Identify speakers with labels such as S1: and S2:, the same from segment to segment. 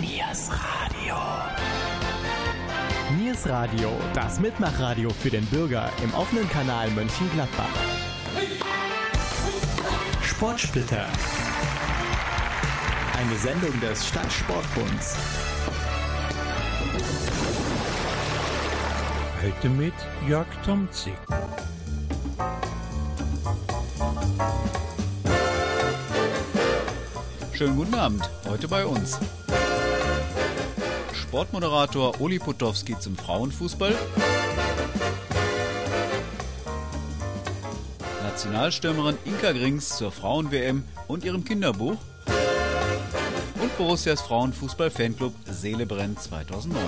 S1: Niers Radio. Niers Radio, das Mitmachradio für den Bürger im offenen Kanal Mönchengladbach. Sportsplitter. Eine Sendung des Stadtsportbunds.
S2: Heute mit Jörg Tomzig.
S3: Schönen guten Abend, heute bei uns. Sportmoderator Uli Potowski zum Frauenfußball. Nationalstürmerin Inka Grings zur Frauen-WM und ihrem Kinderbuch. Und Borussias Frauenfußball-Fanclub Seele brennt 2009.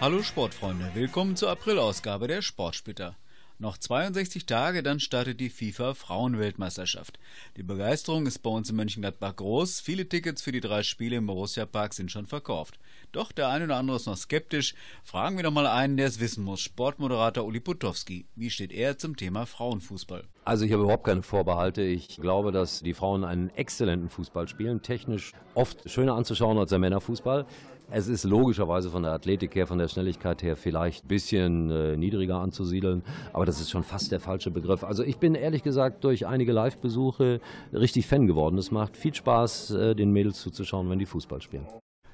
S3: Hallo Sportfreunde, willkommen zur Aprilausgabe der Sportsplitter. Noch 62 Tage, dann startet die FIFA Frauenweltmeisterschaft. Die Begeisterung ist bei uns in Mönchengladbach groß. Viele Tickets für die drei Spiele im Borussia Park sind schon verkauft. Doch der eine oder andere ist noch skeptisch. Fragen wir doch mal einen, der es wissen muss. Sportmoderator Uli Putowski. Wie steht er zum Thema Frauenfußball?
S4: Also ich habe überhaupt keine Vorbehalte. Ich glaube, dass die Frauen einen exzellenten Fußball spielen. Technisch oft schöner anzuschauen als der Männerfußball. Es ist logischerweise von der Athletik her, von der Schnelligkeit her vielleicht ein bisschen äh, niedriger anzusiedeln, aber das ist schon fast der falsche Begriff. Also ich bin ehrlich gesagt durch einige Live-Besuche richtig Fan geworden. Es macht viel Spaß, äh, den Mädels zuzuschauen, wenn die Fußball spielen.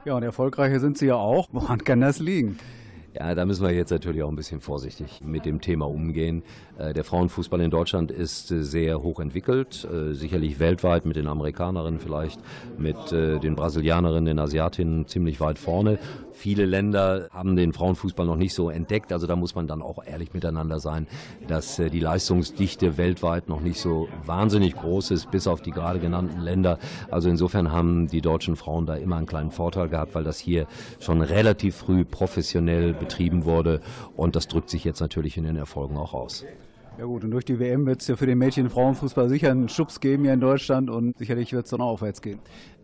S5: Ja, und erfolgreiche sind sie ja auch. Woran kann das liegen?
S4: Ja, da müssen wir jetzt natürlich auch ein bisschen vorsichtig mit dem Thema umgehen. Äh, der Frauenfußball in Deutschland ist äh, sehr hoch entwickelt, äh, sicherlich weltweit mit den Amerikanerinnen vielleicht, mit den Brasilianerinnen, den Asiatinnen ziemlich weit vorne. Viele Länder haben den Frauenfußball noch nicht so entdeckt, also da muss man dann auch ehrlich miteinander sein, dass die Leistungsdichte weltweit noch nicht so wahnsinnig groß ist, bis auf die gerade genannten Länder. Also insofern haben die deutschen Frauen da immer einen kleinen Vorteil gehabt, weil das hier schon relativ früh professionell betrieben wurde. Und das drückt sich jetzt natürlich in den Erfolgen auch aus.
S5: Ja gut, und durch die WM wird es ja für den Mädchen- und Frauenfußball sicher einen Schubs geben hier in Deutschland und sicherlich wird es dann auch aufwärts gehen.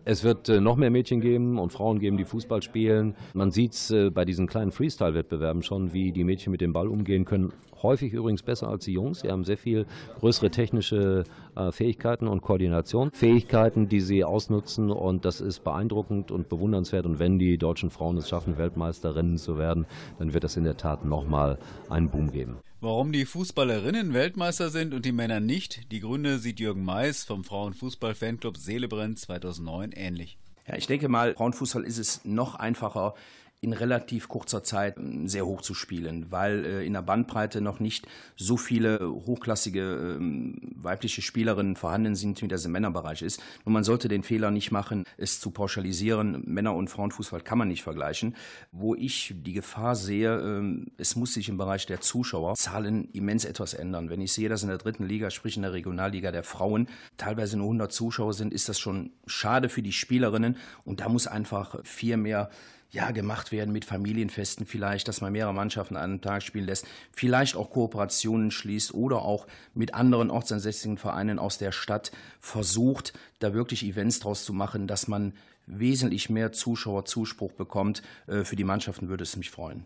S4: Es wird äh, noch mehr Mädchen geben und Frauen geben, die Fußball spielen. Man sieht es äh, bei diesen kleinen Freestyle-Wettbewerben schon, wie die Mädchen mit dem Ball umgehen können. Häufig übrigens besser als die Jungs. Sie haben sehr viel größere technische äh, Fähigkeiten und Koordinationsfähigkeiten, die sie ausnutzen. Und das ist beeindruckend und bewundernswert. Und wenn die deutschen Frauen es schaffen, Weltmeisterinnen zu werden, dann wird das in der Tat nochmal einen Boom geben.
S3: Warum die Fußballerinnen Weltmeister sind und die Männer nicht, die Gründe sieht Jürgen Mais vom Frauenfußball-Fanclub Seelebrenn 2009 ähnlich.
S6: Ja, ich denke mal, Frauenfußball ist es noch einfacher, in relativ kurzer Zeit ähm, sehr hoch zu spielen, weil äh, in der Bandbreite noch nicht so viele hochklassige ähm, weibliche Spielerinnen vorhanden sind, wie das im Männerbereich ist. Nur man sollte den Fehler nicht machen, es zu pauschalisieren. Männer- und Frauenfußball kann man nicht vergleichen. Wo ich die Gefahr sehe, ähm, es muss sich im Bereich der Zuschauerzahlen immens etwas ändern. Wenn ich sehe, dass in der dritten Liga, sprich in der Regionalliga der Frauen, teilweise nur 100 Zuschauer sind, ist das schon schade für die Spielerinnen und da muss einfach viel mehr ja, gemacht werden mit Familienfesten vielleicht, dass man mehrere Mannschaften an einem Tag spielen lässt, vielleicht auch Kooperationen schließt oder auch mit anderen ortsansässigen Vereinen aus der Stadt versucht, da wirklich Events draus zu machen, dass man wesentlich mehr Zuschauerzuspruch bekommt. Äh, für die Mannschaften würde es mich freuen.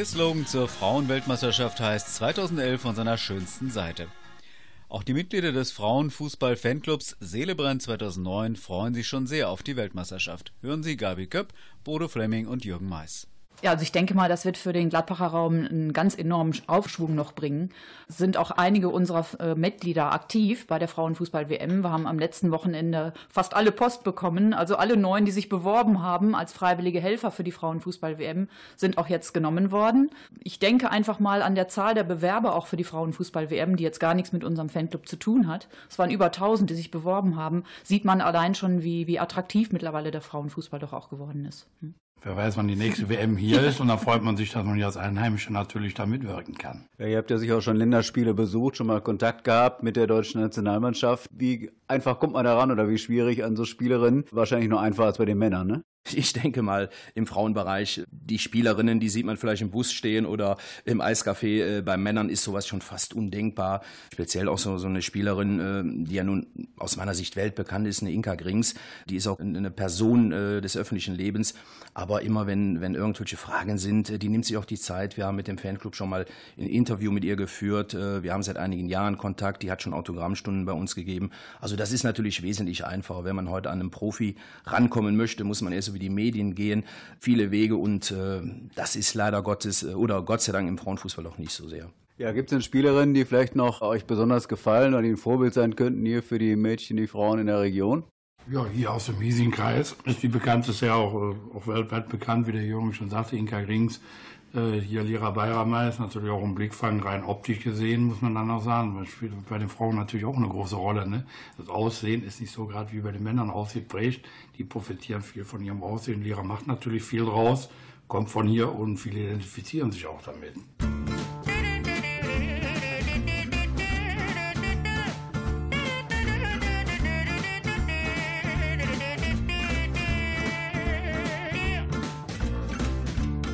S3: Der Slogan zur Frauenweltmeisterschaft heißt 2011 von seiner schönsten Seite. Auch die Mitglieder des Frauenfußball-Fanclubs Seelebrand 2009 freuen sich schon sehr auf die Weltmeisterschaft. Hören Sie Gabi Köpp, Bodo Fleming und Jürgen Mais.
S7: Ja, also ich denke mal, das wird für den Gladbacher Raum einen ganz enormen Aufschwung noch bringen. Es sind auch einige unserer äh, Mitglieder aktiv bei der Frauenfußball-WM. Wir haben am letzten Wochenende fast alle Post bekommen. Also alle neun, die sich beworben haben als freiwillige Helfer für die Frauenfußball-WM, sind auch jetzt genommen worden. Ich denke einfach mal an der Zahl der Bewerber auch für die Frauenfußball-WM, die jetzt gar nichts mit unserem Fanclub zu tun hat. Es waren über 1000, die sich beworben haben. Sieht man allein schon, wie, wie attraktiv mittlerweile der Frauenfußball doch auch geworden ist. Hm.
S8: Wer weiß, wann die nächste WM hier ist und dann freut man sich, dass man hier als Einheimische natürlich da mitwirken kann.
S5: Ja, ihr habt ja sicher auch schon Länderspiele besucht, schon mal Kontakt gehabt mit der deutschen Nationalmannschaft. Wie einfach kommt man da ran oder wie schwierig an so Spielerinnen? Wahrscheinlich nur einfacher als bei den Männern, ne?
S6: Ich denke mal, im Frauenbereich, die Spielerinnen, die sieht man vielleicht im Bus stehen oder im Eiscafé. Äh, bei Männern ist sowas schon fast undenkbar. Speziell auch so, so eine Spielerin, äh, die ja nun aus meiner Sicht weltbekannt ist, eine Inka Grings. Die ist auch eine Person äh, des öffentlichen Lebens. Aber immer wenn, wenn irgendwelche Fragen sind, die nimmt sich auch die Zeit. Wir haben mit dem Fanclub schon mal ein Interview mit ihr geführt. Wir haben seit einigen Jahren Kontakt. Die hat schon Autogrammstunden bei uns gegeben. Also das ist natürlich wesentlich einfacher. Wenn man heute an einen Profi rankommen möchte, muss man erst wie die Medien gehen, viele Wege und äh, das ist leider Gottes äh, oder Gott sei Dank im Frauenfußball auch nicht so sehr.
S5: Ja, gibt es denn Spielerinnen, die vielleicht noch euch besonders gefallen oder die ein Vorbild sein könnten hier für die Mädchen, die Frauen in der Region?
S8: Ja, hier aus dem Hiesing-Kreis ist die bekannteste ja auch, äh, auch weltweit bekannt, wie der Jürgen schon sagte, Inka Rings. Äh, hier Lira Bayramay ist natürlich auch ein Blickfang, rein optisch gesehen, muss man dann auch sagen. Das spielt bei den Frauen natürlich auch eine große Rolle. Ne? Das Aussehen ist nicht so gerade wie bei den Männern ausgeprägt. Die profitieren viel von ihrem Aussehen. Lira macht natürlich viel draus, kommt von hier und viele identifizieren sich auch damit.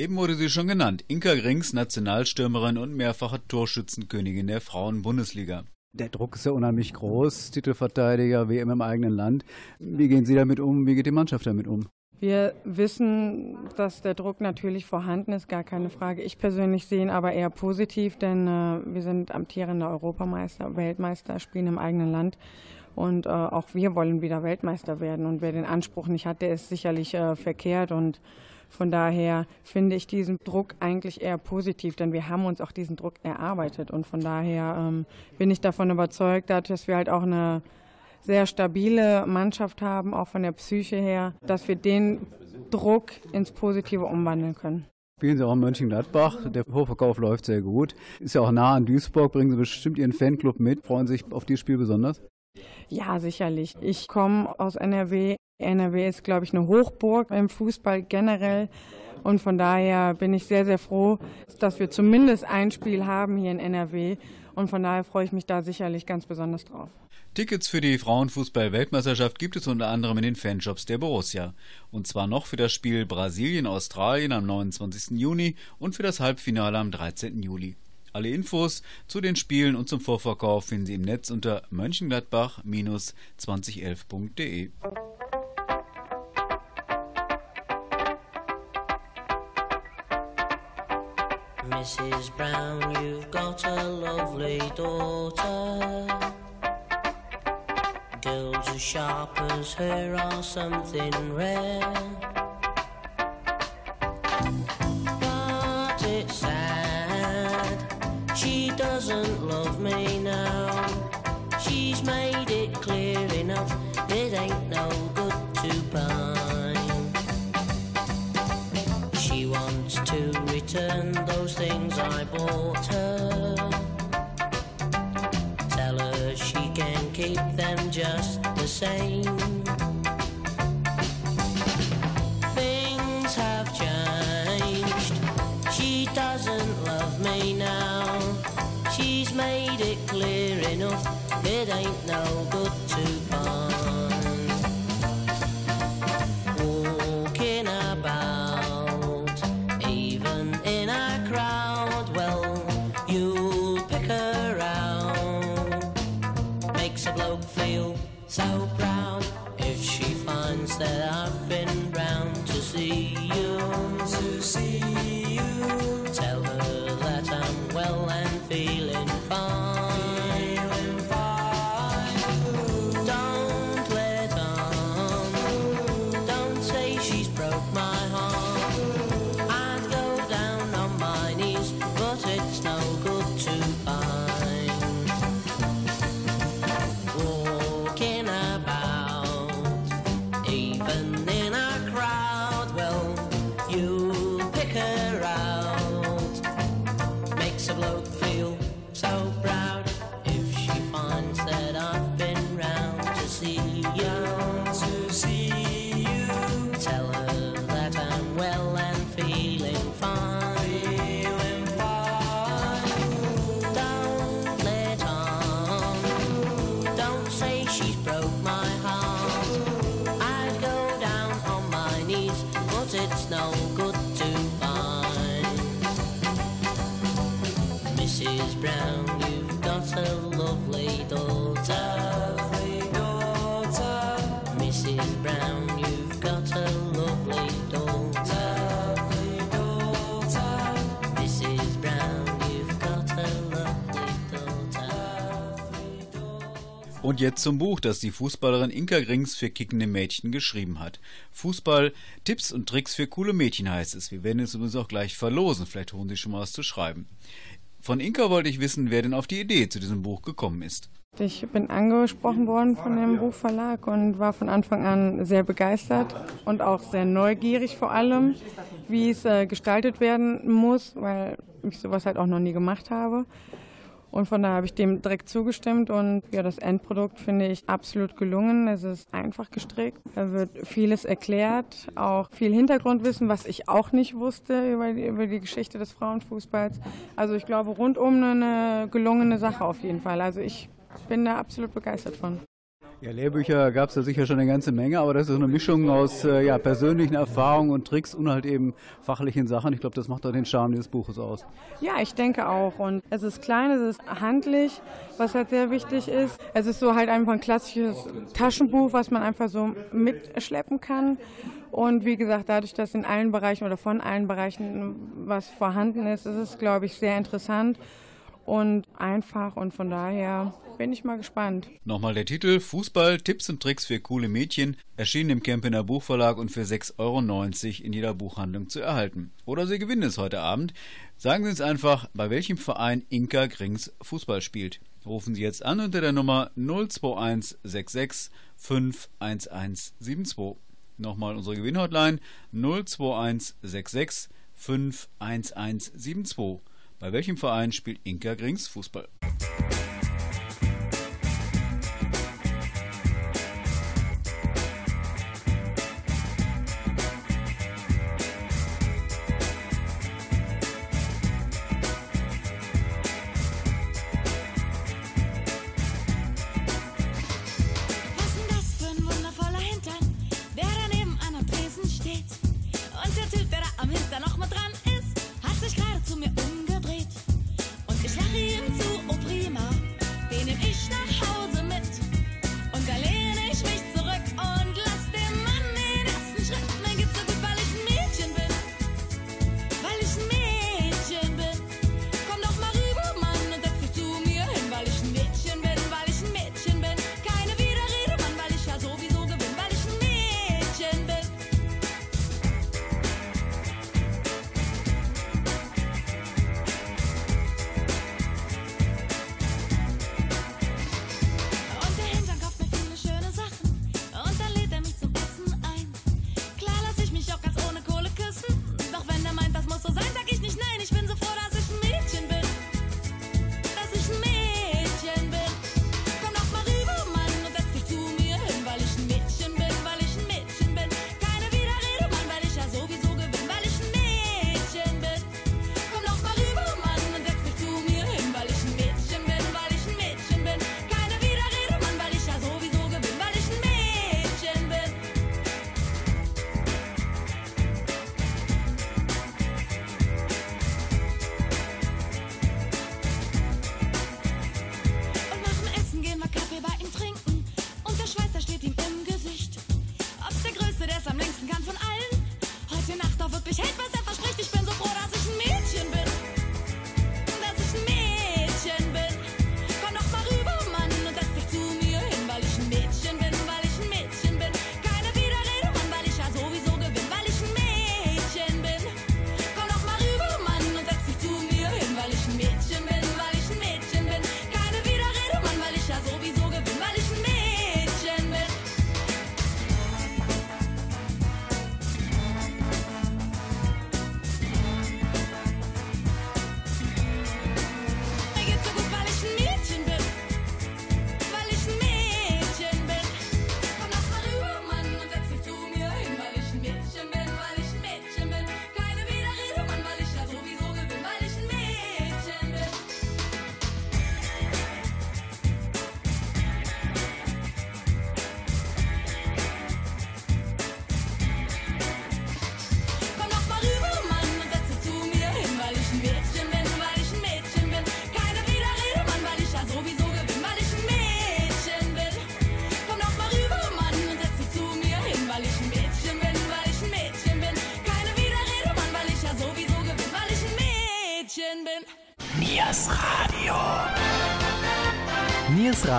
S3: Eben wurde sie schon genannt. Inka Grings, Nationalstürmerin und mehrfache Torschützenkönigin der Frauen-Bundesliga.
S5: Der Druck ist ja unheimlich groß, Titelverteidiger, WM im eigenen Land. Wie gehen Sie damit um? Wie geht die Mannschaft damit um?
S9: Wir wissen, dass der Druck natürlich vorhanden ist, gar keine Frage. Ich persönlich sehe ihn aber eher positiv, denn äh, wir sind amtierende Europameister, Weltmeister, spielen im eigenen Land. Und äh, auch wir wollen wieder Weltmeister werden. Und wer den Anspruch nicht hat, der ist sicherlich äh, verkehrt. Und von daher finde ich diesen Druck eigentlich eher positiv, denn wir haben uns auch diesen Druck erarbeitet. Und von daher ähm, bin ich davon überzeugt, dass wir halt auch eine sehr stabile Mannschaft haben, auch von der Psyche her, dass wir den Druck ins Positive umwandeln können.
S5: Spielen Sie auch in Mönchengladbach. Der Vorverkauf läuft sehr gut. Ist ja auch nah an Duisburg. Bringen Sie bestimmt Ihren Fanclub mit. Freuen Sie sich auf dieses Spiel besonders?
S9: Ja, sicherlich. Ich komme aus NRW. NRW ist, glaube ich, eine Hochburg im Fußball generell. Und von daher bin ich sehr, sehr froh, dass wir zumindest ein Spiel haben hier in NRW. Und von daher freue ich mich da sicherlich ganz besonders drauf.
S3: Tickets für die Frauenfußball-Weltmeisterschaft gibt es unter anderem in den Fanshops der Borussia. Und zwar noch für das Spiel Brasilien-Australien am 29. Juni und für das Halbfinale am 13. Juli. Alle Infos zu den Spielen und zum Vorverkauf finden Sie im Netz unter mönchengladbach-2011.de.
S10: Mrs. Brown, you've got a lovely daughter. Girls as sharp as her are something rare. Her. Tell her she can keep them just the same. Things have changed. She doesn't love me now. She's made it clear enough. It ain't no good to
S3: Jetzt zum Buch, das die Fußballerin Inka Grings für kickende Mädchen geschrieben hat. Fußball, Tipps und Tricks für coole Mädchen heißt es. Wir werden es übrigens auch gleich verlosen. Vielleicht holen Sie schon mal was zu schreiben. Von Inka wollte ich wissen, wer denn auf die Idee zu diesem Buch gekommen ist.
S9: Ich bin angesprochen worden von dem Buchverlag und war von Anfang an sehr begeistert und auch sehr neugierig vor allem, wie es äh, gestaltet werden muss, weil ich sowas halt auch noch nie gemacht habe. Und von daher habe ich dem direkt zugestimmt und ja, das Endprodukt finde ich absolut gelungen. Es ist einfach gestrickt. Da wird vieles erklärt, auch viel Hintergrundwissen, was ich auch nicht wusste über die, über die Geschichte des Frauenfußballs. Also ich glaube rundum eine gelungene Sache auf jeden Fall. Also ich bin da absolut begeistert von.
S5: Ja, Lehrbücher gab es da sicher schon eine ganze Menge, aber das ist eine Mischung aus äh, ja, persönlichen Erfahrungen und Tricks und halt eben fachlichen Sachen. Ich glaube, das macht auch den Charme dieses Buches aus.
S9: Ja, ich denke auch. Und es ist klein, es ist handlich, was halt sehr wichtig ist. Es ist so halt einfach ein klassisches Taschenbuch, was man einfach so mitschleppen kann. Und wie gesagt, dadurch, dass in allen Bereichen oder von allen Bereichen was vorhanden ist, ist es, glaube ich, sehr interessant und einfach und von daher bin ich mal gespannt.
S11: Nochmal der Titel Fußball, Tipps und Tricks für coole Mädchen, erschienen im Kempener Buchverlag und für 6,90 Euro in jeder Buchhandlung zu erhalten. Oder Sie gewinnen es heute Abend. Sagen Sie uns einfach, bei welchem Verein Inka Grings Fußball spielt. Rufen Sie jetzt an unter der Nummer 02166 51172. Nochmal unsere Gewinnhotline 02166 51172. Bei welchem Verein spielt Inka Grings Fußball?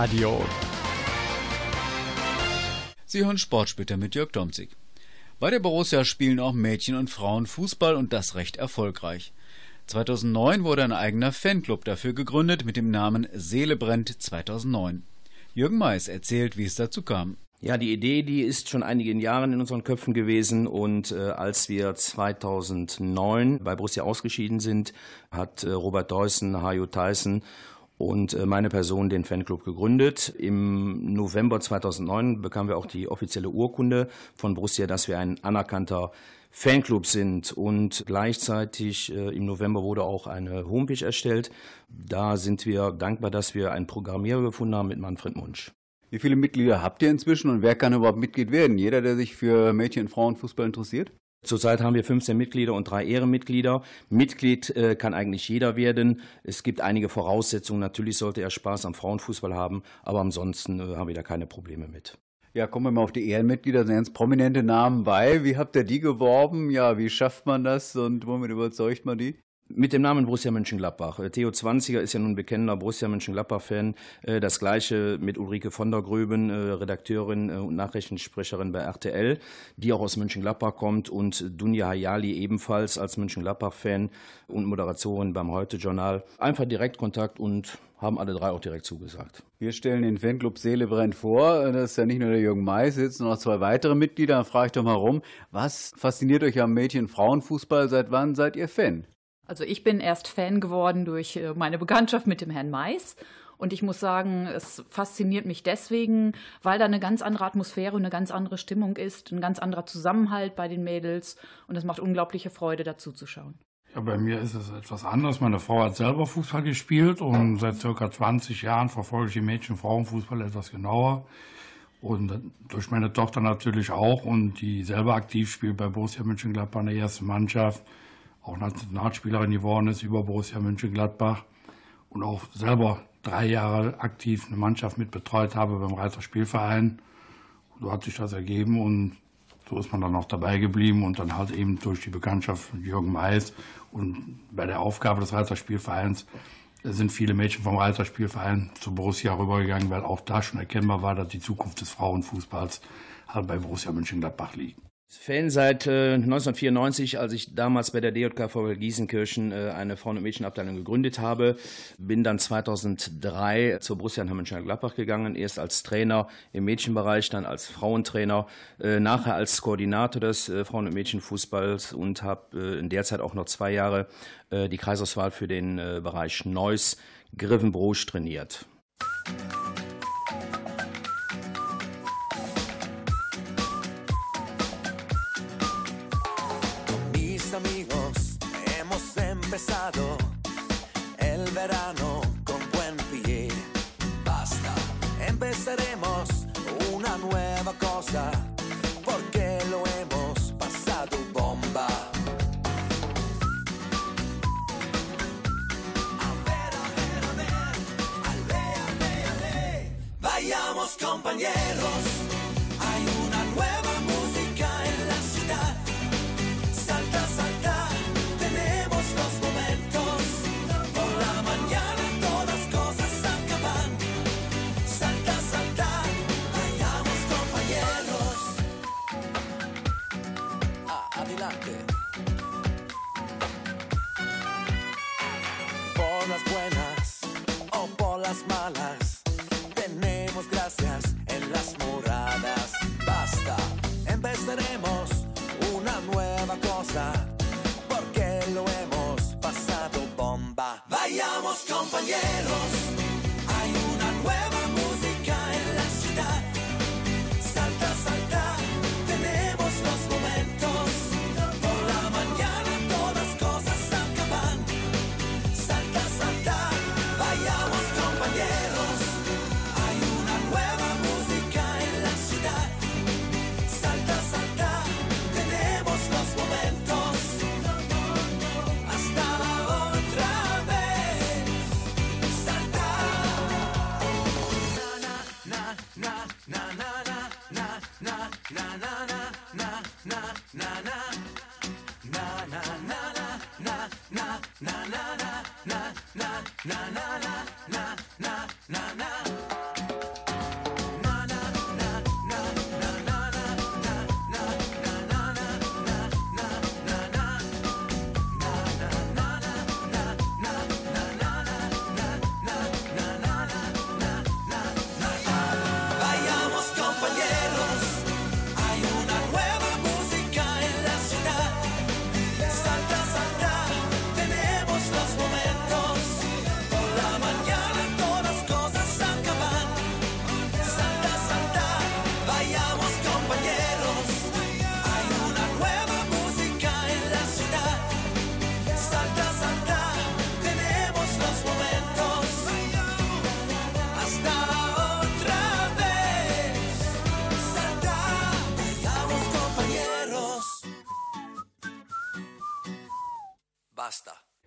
S1: Radio.
S11: Sie hören Sportsplitter mit Jörg Domzig. Bei der Borussia spielen auch Mädchen und Frauen Fußball und das recht erfolgreich.
S3: 2009 wurde ein eigener Fanclub dafür gegründet mit dem Namen Seele brennt 2009. Jürgen Mais erzählt, wie es dazu kam.
S6: Ja, die Idee, die ist schon einige Jahre in unseren Köpfen gewesen und äh, als wir 2009 bei Borussia ausgeschieden sind, hat äh, Robert Deussen, Hajo Tyson und äh, meine Person den Fanclub gegründet. Im November 2009 bekamen wir auch die offizielle Urkunde von Borussia, dass wir ein anerkannter Fanclub sind und gleichzeitig äh, im November wurde auch eine Homepage erstellt. Da sind wir dankbar, dass wir einen Programmierer gefunden haben mit Manfred Munsch.
S5: Wie viele Mitglieder habt ihr inzwischen und wer kann überhaupt Mitglied werden? Jeder, der sich für Mädchen- und Frauenfußball interessiert?
S6: Zurzeit haben wir 15 Mitglieder und drei Ehrenmitglieder. Mitglied äh, kann eigentlich jeder werden. Es gibt einige Voraussetzungen. Natürlich sollte er Spaß am Frauenfußball haben, aber ansonsten äh, haben wir da keine Probleme mit.
S5: Ja, kommen wir mal auf die Ehrenmitglieder, sind ganz prominente Namen bei. Wie habt ihr die geworben? Ja, wie schafft man das und womit überzeugt man die?
S6: Mit dem Namen Borussia Mönchengladbach. Äh, Theo Zwanziger ist ja nun bekennender Borussia Mönchengladbach-Fan. Äh, das gleiche mit Ulrike von der Gröben, äh, Redakteurin und Nachrichtensprecherin bei RTL, die auch aus Mönchengladbach kommt und Dunja Hayali ebenfalls als Mönchengladbach-Fan und Moderatorin beim Heute-Journal. Einfach Direktkontakt und haben alle drei auch direkt zugesagt.
S5: Wir stellen den Fanclub Seele brennt vor. Das ist ja nicht nur der Jürgen Mais, sitzen noch zwei weitere Mitglieder. Frage ich doch mal rum, was fasziniert euch am Mädchen-Frauenfußball? Seit wann seid ihr Fan?
S7: Also ich bin erst Fan geworden durch äh, meine Bekanntschaft mit dem Herrn Mais. Und ich muss sagen, es fasziniert mich deswegen, weil da eine ganz andere Atmosphäre und eine ganz andere Stimmung ist, ein ganz anderer Zusammenhalt bei den Mädels. Und es macht unglaubliche Freude, dazu zu schauen.
S8: Ja, bei mir ist es etwas anders. Meine Frau hat selber Fußball gespielt und seit circa 20 Jahren verfolge ich den Mädchen-Frauenfußball etwas genauer. Und durch meine Tochter natürlich auch und die selber aktiv spielt bei Borussia Mönchengladbach in der ersten Mannschaft, auch Nationalspielerin geworden ist über Borussia Mönchengladbach und auch selber drei Jahre aktiv eine Mannschaft mit betreut habe beim Reiter Spielverein. So hat sich das ergeben und so ist man dann auch dabei geblieben und dann halt eben durch die Bekanntschaft mit Jürgen Mais und bei der Aufgabe des Reiter Spielvereins sind viele Mädchen vom Reiter Spielverein zu Borussia rübergegangen, weil auch da schon erkennbar war, dass die Zukunft des Frauenfußballs halt bei Borussia Mönchengladbach liegt.
S6: Fan seit äh, 1994, als ich damals bei der DJKV Gießenkirchen äh, eine Frauen- und Mädchenabteilung gegründet habe. Bin dann 2003 zur Borussia Mönchengladbach gegangen, erst als Trainer im Mädchenbereich, dann als Frauentrainer, äh, nachher als Koordinator des äh, Frauen- und Mädchenfußballs und habe äh, in der Zeit auch noch zwei Jahre äh, die Kreisauswahl für den Bereich Neuss Griffenbrosch trainiert.
S12: Empezado el verano con buen pie. Basta, empezaremos una nueva cosa porque lo hemos pasado bomba. A ver, a ver, a ver, ale, ale, ale. Vayamos compañeros,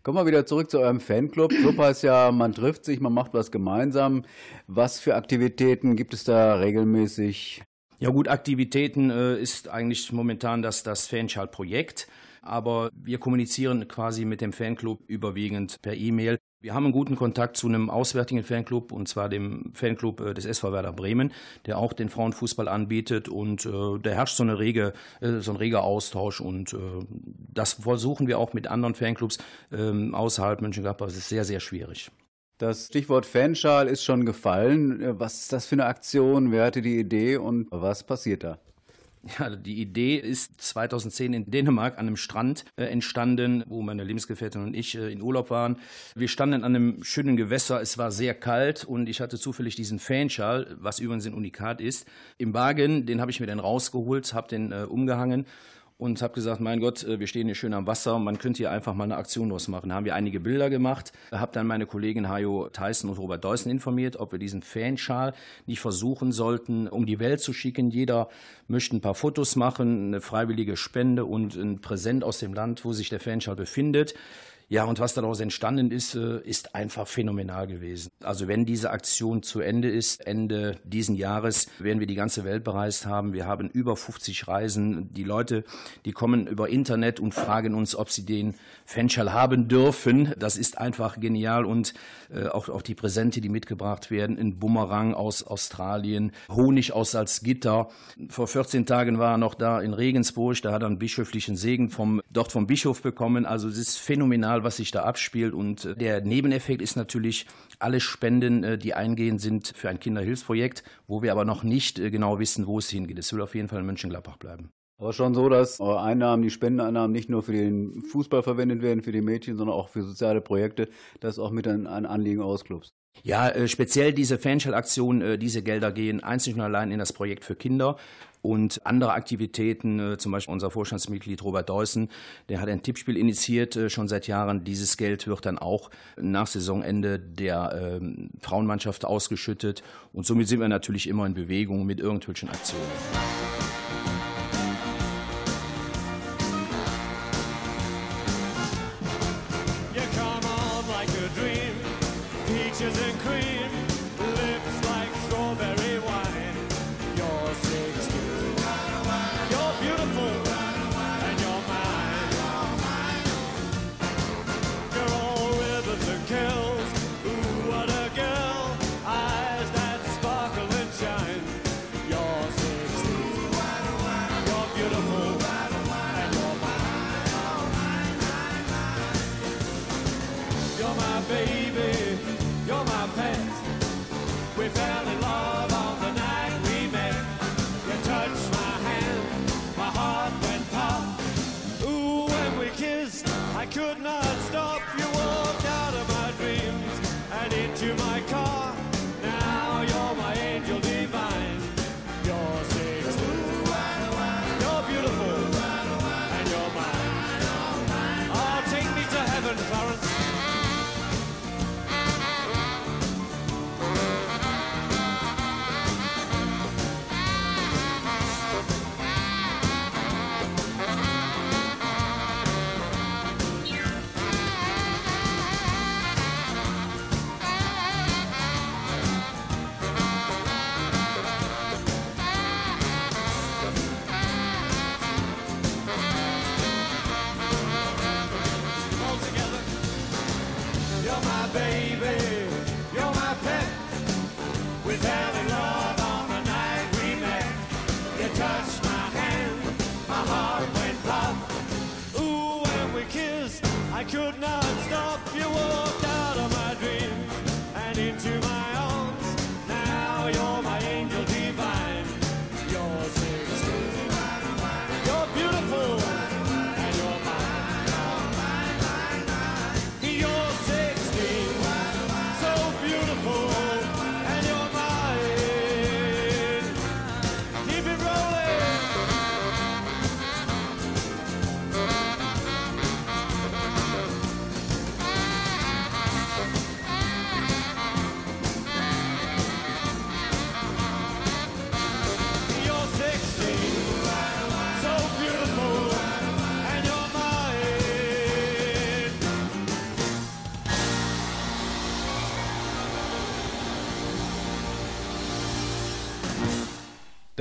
S5: Kommen wir wieder zurück zu eurem Fanclub. Club heißt ja, man trifft sich, man macht was gemeinsam. Was für Aktivitäten gibt es da regelmäßig?
S6: Ja gut, Aktivitäten äh, ist eigentlich momentan das, das Fanschal-Projekt. Aber wir kommunizieren quasi mit dem Fanclub überwiegend per E-Mail. Wir haben einen guten Kontakt zu einem auswärtigen Fanclub, und zwar dem Fanclub äh, des SV Werder Bremen, der auch den Frauenfußball anbietet. Und äh, da herrscht so, eine rege, äh, so ein reger Austausch. Und äh, das versuchen wir auch mit anderen Fanclubs ähm, außerhalb Mönchengladbach. Es ist sehr, sehr schwierig.
S5: Das Stichwort Fanschal ist schon gefallen. Was ist das für eine Aktion? Wer hatte die Idee und was passiert da?
S6: Ja, die Idee ist 2010 in Dänemark an einem Strand äh, entstanden, wo meine Lebensgefährtin und ich äh, in Urlaub waren. Wir standen an einem schönen Gewässer, es war sehr kalt und ich hatte zufällig diesen Fanschal, was übrigens ein Unikat ist, im Wagen. Den habe ich mir dann rausgeholt, habe den äh, umgehangen und habe gesagt, mein Gott, äh, wir stehen hier schön am Wasser, man könnte hier einfach mal eine Aktion losmachen. Da haben wir einige Bilder gemacht, habe dann meine Kollegin Hajo Tyson und Robert Deussen informiert, ob wir diesen Fanschal nicht versuchen sollten, um die Welt zu schicken. Jeder möchte ein paar Fotos machen, eine freiwillige Spende und ein Präsent aus dem Land, wo sich der Fanschal befindet. Ja, und was daraus entstanden ist, äh, ist einfach phänomenal gewesen. Also wenn diese Aktion zu Ende ist, Ende diesen Jahres, werden wir die ganze Welt bereist haben. Wir haben über 50 Reisen. Die Leute, die kommen über Internet und fragen uns, ob sie den Fanschal haben dürfen. Das ist einfach genial und äh, auch, auch die Präsente, die mitgebracht werden, ein Bumerang aus Australien, Honig aus Salzgitter. Vor 14 Tagen war er noch da in Regensburg, da hat er einen bischöflichen Segen vom, dort vom Bischof bekommen. Also es ist phänomenal, was sich da abspielt. Und äh, der Nebeneffekt ist natürlich, alle Spenden, äh, die eingehen, sind für ein Kinderhilfsprojekt, wo wir aber noch nicht äh, genau wissen, wo es hingeht. Es will auf jeden Fall in Mönchengladbach bleiben.
S5: Aber schon so, dass eure Einnahmen, die Spendeneinnahmen nicht nur für den Fußball verwendet werden, für die Mädchen, sondern auch für soziale Projekte. Das auch mit ein, Anliegen eures Clubs.
S6: Ja, äh, speziell diese Fanshell-Aktion, äh, diese Gelder gehen einzig und allein in das Projekt für Kinder und andere Aktivitäten, äh, zum Beispiel unser Vorstandsmitglied Robert Deussen, der hat ein Tippspiel initiiert äh, schon seit Jahren. Dieses Geld wird dann auch nach Saisonende der ähm, Frauenmannschaft ausgeschüttet und somit sind wir natürlich immer in Bewegung mit irgendwelchen Aktionen.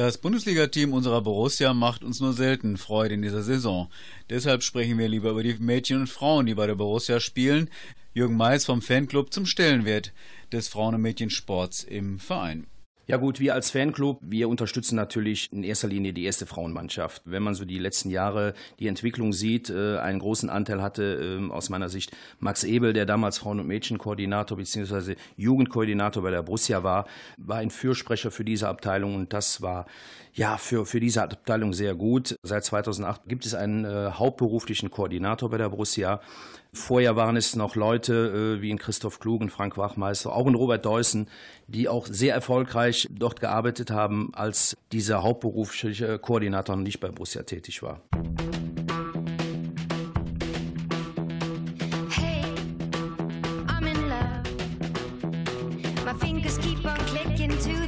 S3: Das Bundesliga-Team unserer Borussia macht uns nur selten Freude in dieser Saison. Deshalb sprechen wir lieber über die Mädchen und Frauen, die bei der Borussia spielen. Jürgen Mais vom Fanclub zum Stellenwert des Frauen- und Mädchensports im Verein.
S6: Ja gut, wir als Fanclub, wir unterstützen natürlich in erster Linie die erste Frauenmannschaft. Wenn man so die letzten Jahre die Entwicklung sieht, äh, einen großen Anteil hatte äh, aus meiner Sicht Max Ebel, der damals Frauen- und Mädchenkoordinator bzw. Jugendkoordinator bei der Borussia war, war ein Fürsprecher für diese Abteilung und das war ja für, für diese Abteilung sehr gut. Seit 2008 gibt es einen äh, hauptberuflichen Koordinator bei der Borussia. Vorher waren es noch Leute äh, wie in Christoph Klug Frank Wachmeister, auch in Robert Deussen, die auch sehr erfolgreich dort gearbeitet haben, als dieser hauptberufliche Koordinator noch nicht bei Borussia tätig war.
S13: Hey, I'm in love. My fingers keep on clicking to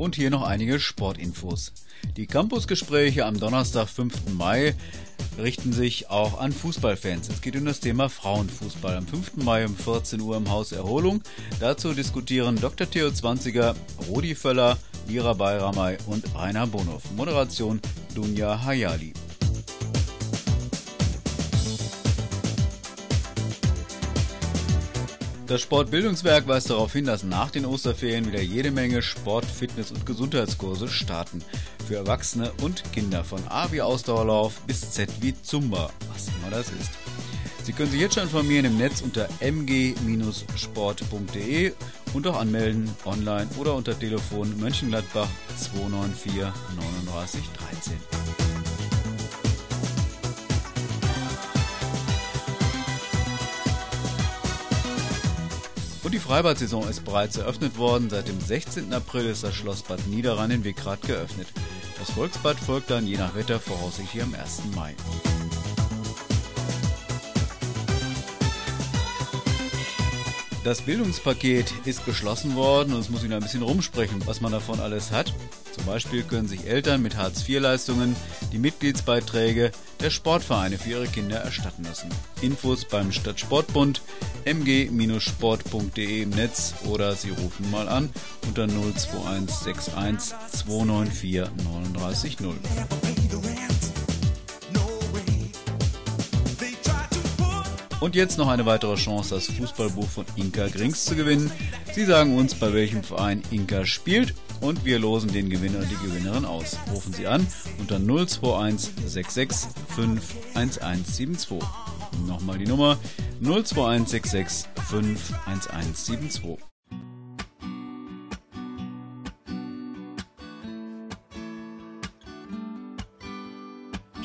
S3: Und hier noch einige Sportinfos. Die Campusgespräche am Donnerstag, 5. Mai, richten sich auch an Fußballfans. Es geht um das Thema Frauenfußball. Am 5. Mai um 14 Uhr im Haus Erholung. Dazu diskutieren Dr. Theo Zwanziger, Rudi Völler, Lira Bayramay und Rainer Bonhoff. Moderation Dunja Hayali. Das Sportbildungswerk weist darauf hin, dass nach den Osterferien wieder jede Menge Sport-, Fitness- und Gesundheitskurse starten. Für Erwachsene und Kinder von A wie Ausdauerlauf bis Z wie Zumba, was immer das ist. Sie können sich jetzt schon informieren im Netz unter mg-sport.de und auch anmelden online oder unter Telefon Mönchengladbach 294 39 13. Und die Freibad-Saison ist bereits eröffnet worden. Seit dem 16. April ist das Schloss Bad Niederrhein in Wickrad geöffnet. Das Volksbad folgt dann je nach Wetter voraussichtlich am 1. Mai. Das Bildungspaket ist beschlossen worden und es muss Ihnen ein bisschen rumsprechen, was man davon alles hat. Zum Beispiel können sich Eltern mit Hartz-IV-Leistungen die Mitgliedsbeiträge der Sportvereine für ihre Kinder erstatten lassen. Infos beim Stadtsportbund mg-sport.de im Netz oder Sie rufen mal an unter 02161 294 390. Und jetzt noch eine weitere Chance, das Fußballbuch von Inka Grings zu gewinnen. Sie sagen uns, bei welchem Verein Inka spielt und wir losen den Gewinner und die Gewinnerin aus. Rufen Sie an unter 021 66 51172. Nochmal die Nummer 021 66 51172.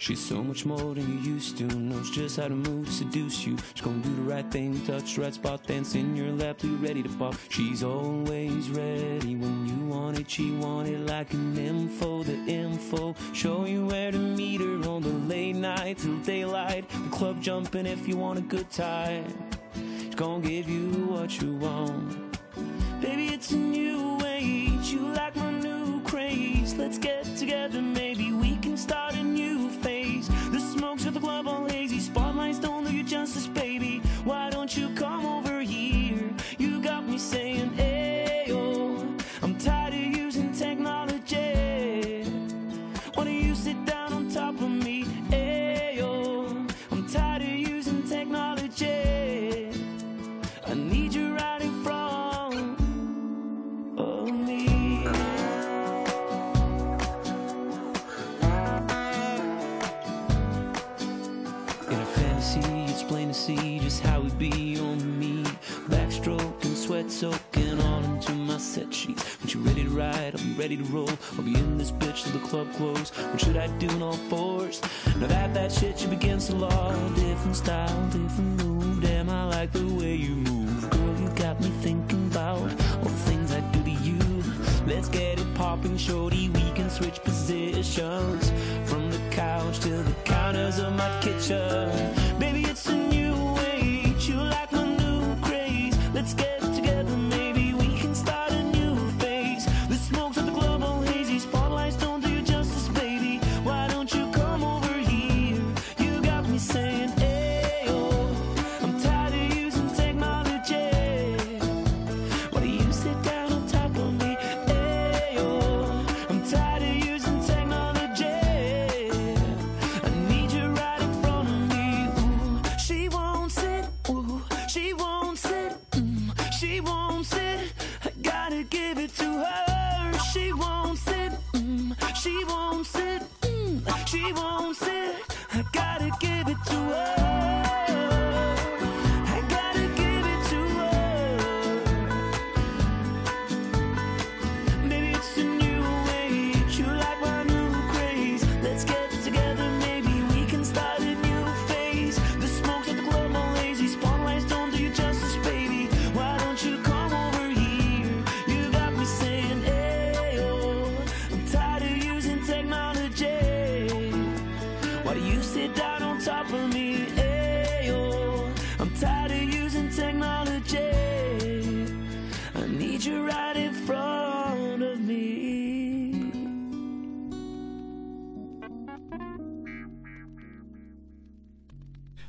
S14: She's so much more than you used to. Knows just how to move seduce you. She's gonna do the right thing, touch the right spot, dance in your lap till you're ready to pop. She's always ready when you want it. She want it like an info, the info. Show you where to meet her on the late night till daylight. The club jumping if you want a good time. She's gonna give you what you want. Baby, it's a new age. You like my new craze. Let's get together, maybe we can start a club close. What should I do in all fours? Now that that shit you against to law. Different style,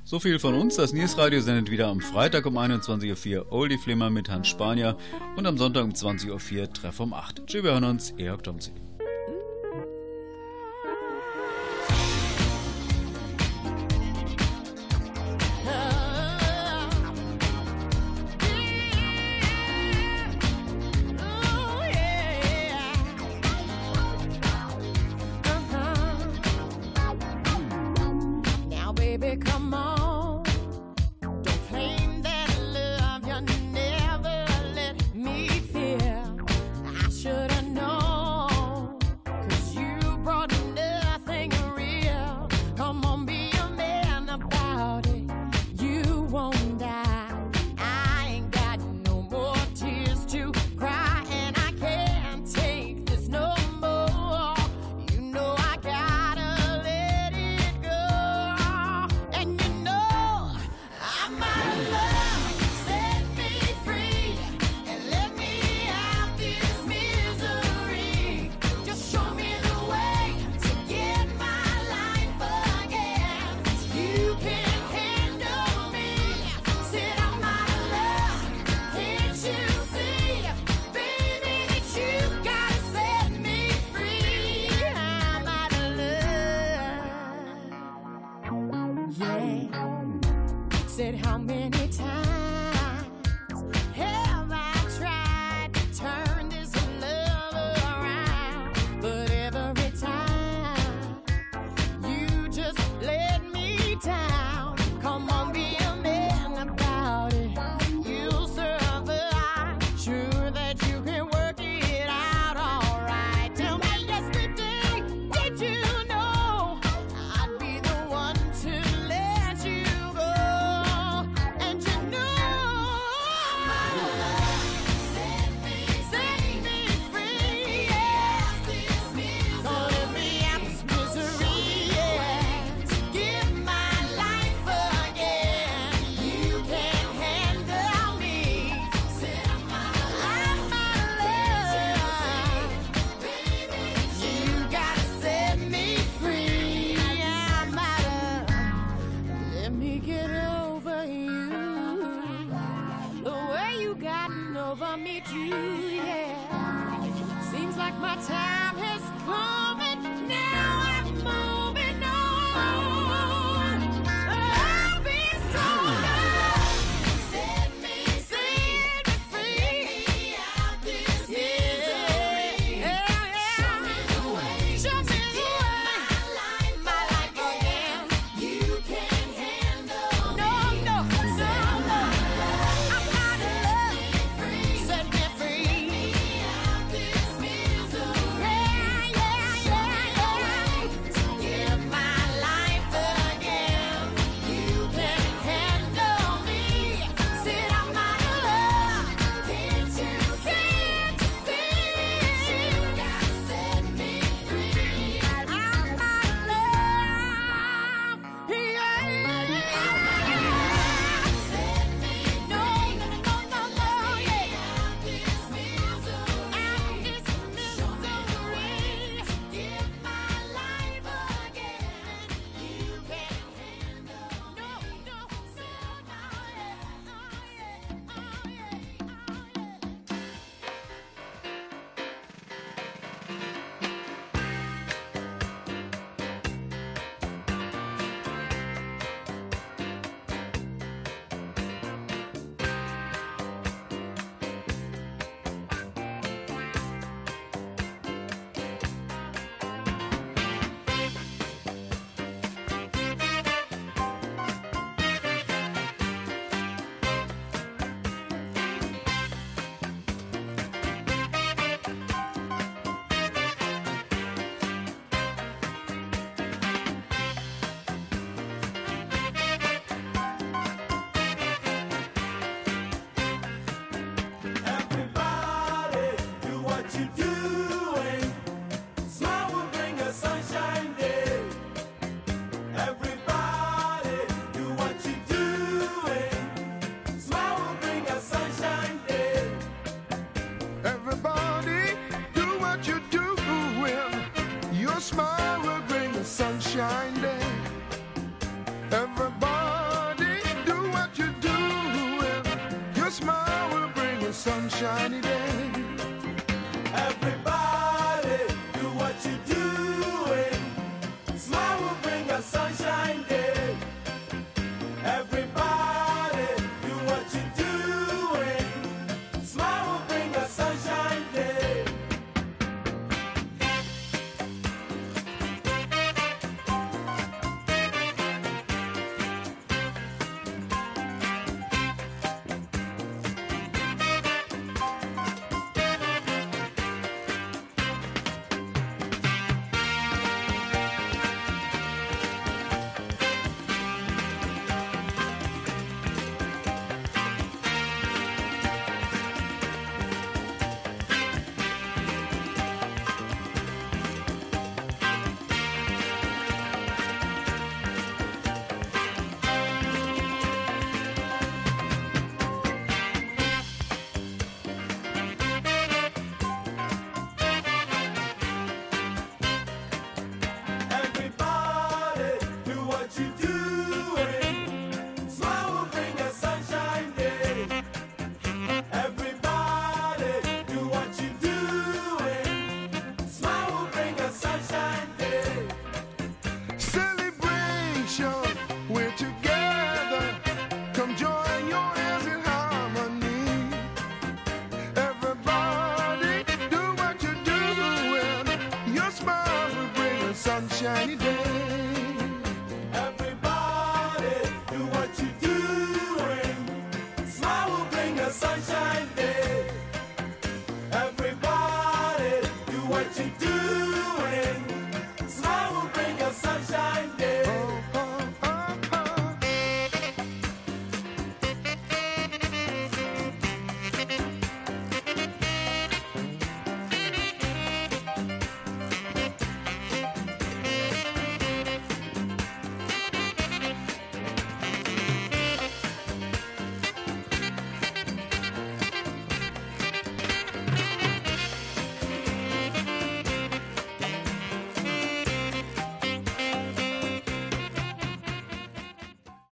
S3: So viel von uns. Das Nils Radio sendet wieder am Freitag um 21.04 Uhr Oldie Flimmer mit Hans Spanier und am Sonntag um 20.04 Uhr Treff um 8. Tschüss, wir hören uns. Ihr habt
S15: over me too, yeah. Seems like my time has come.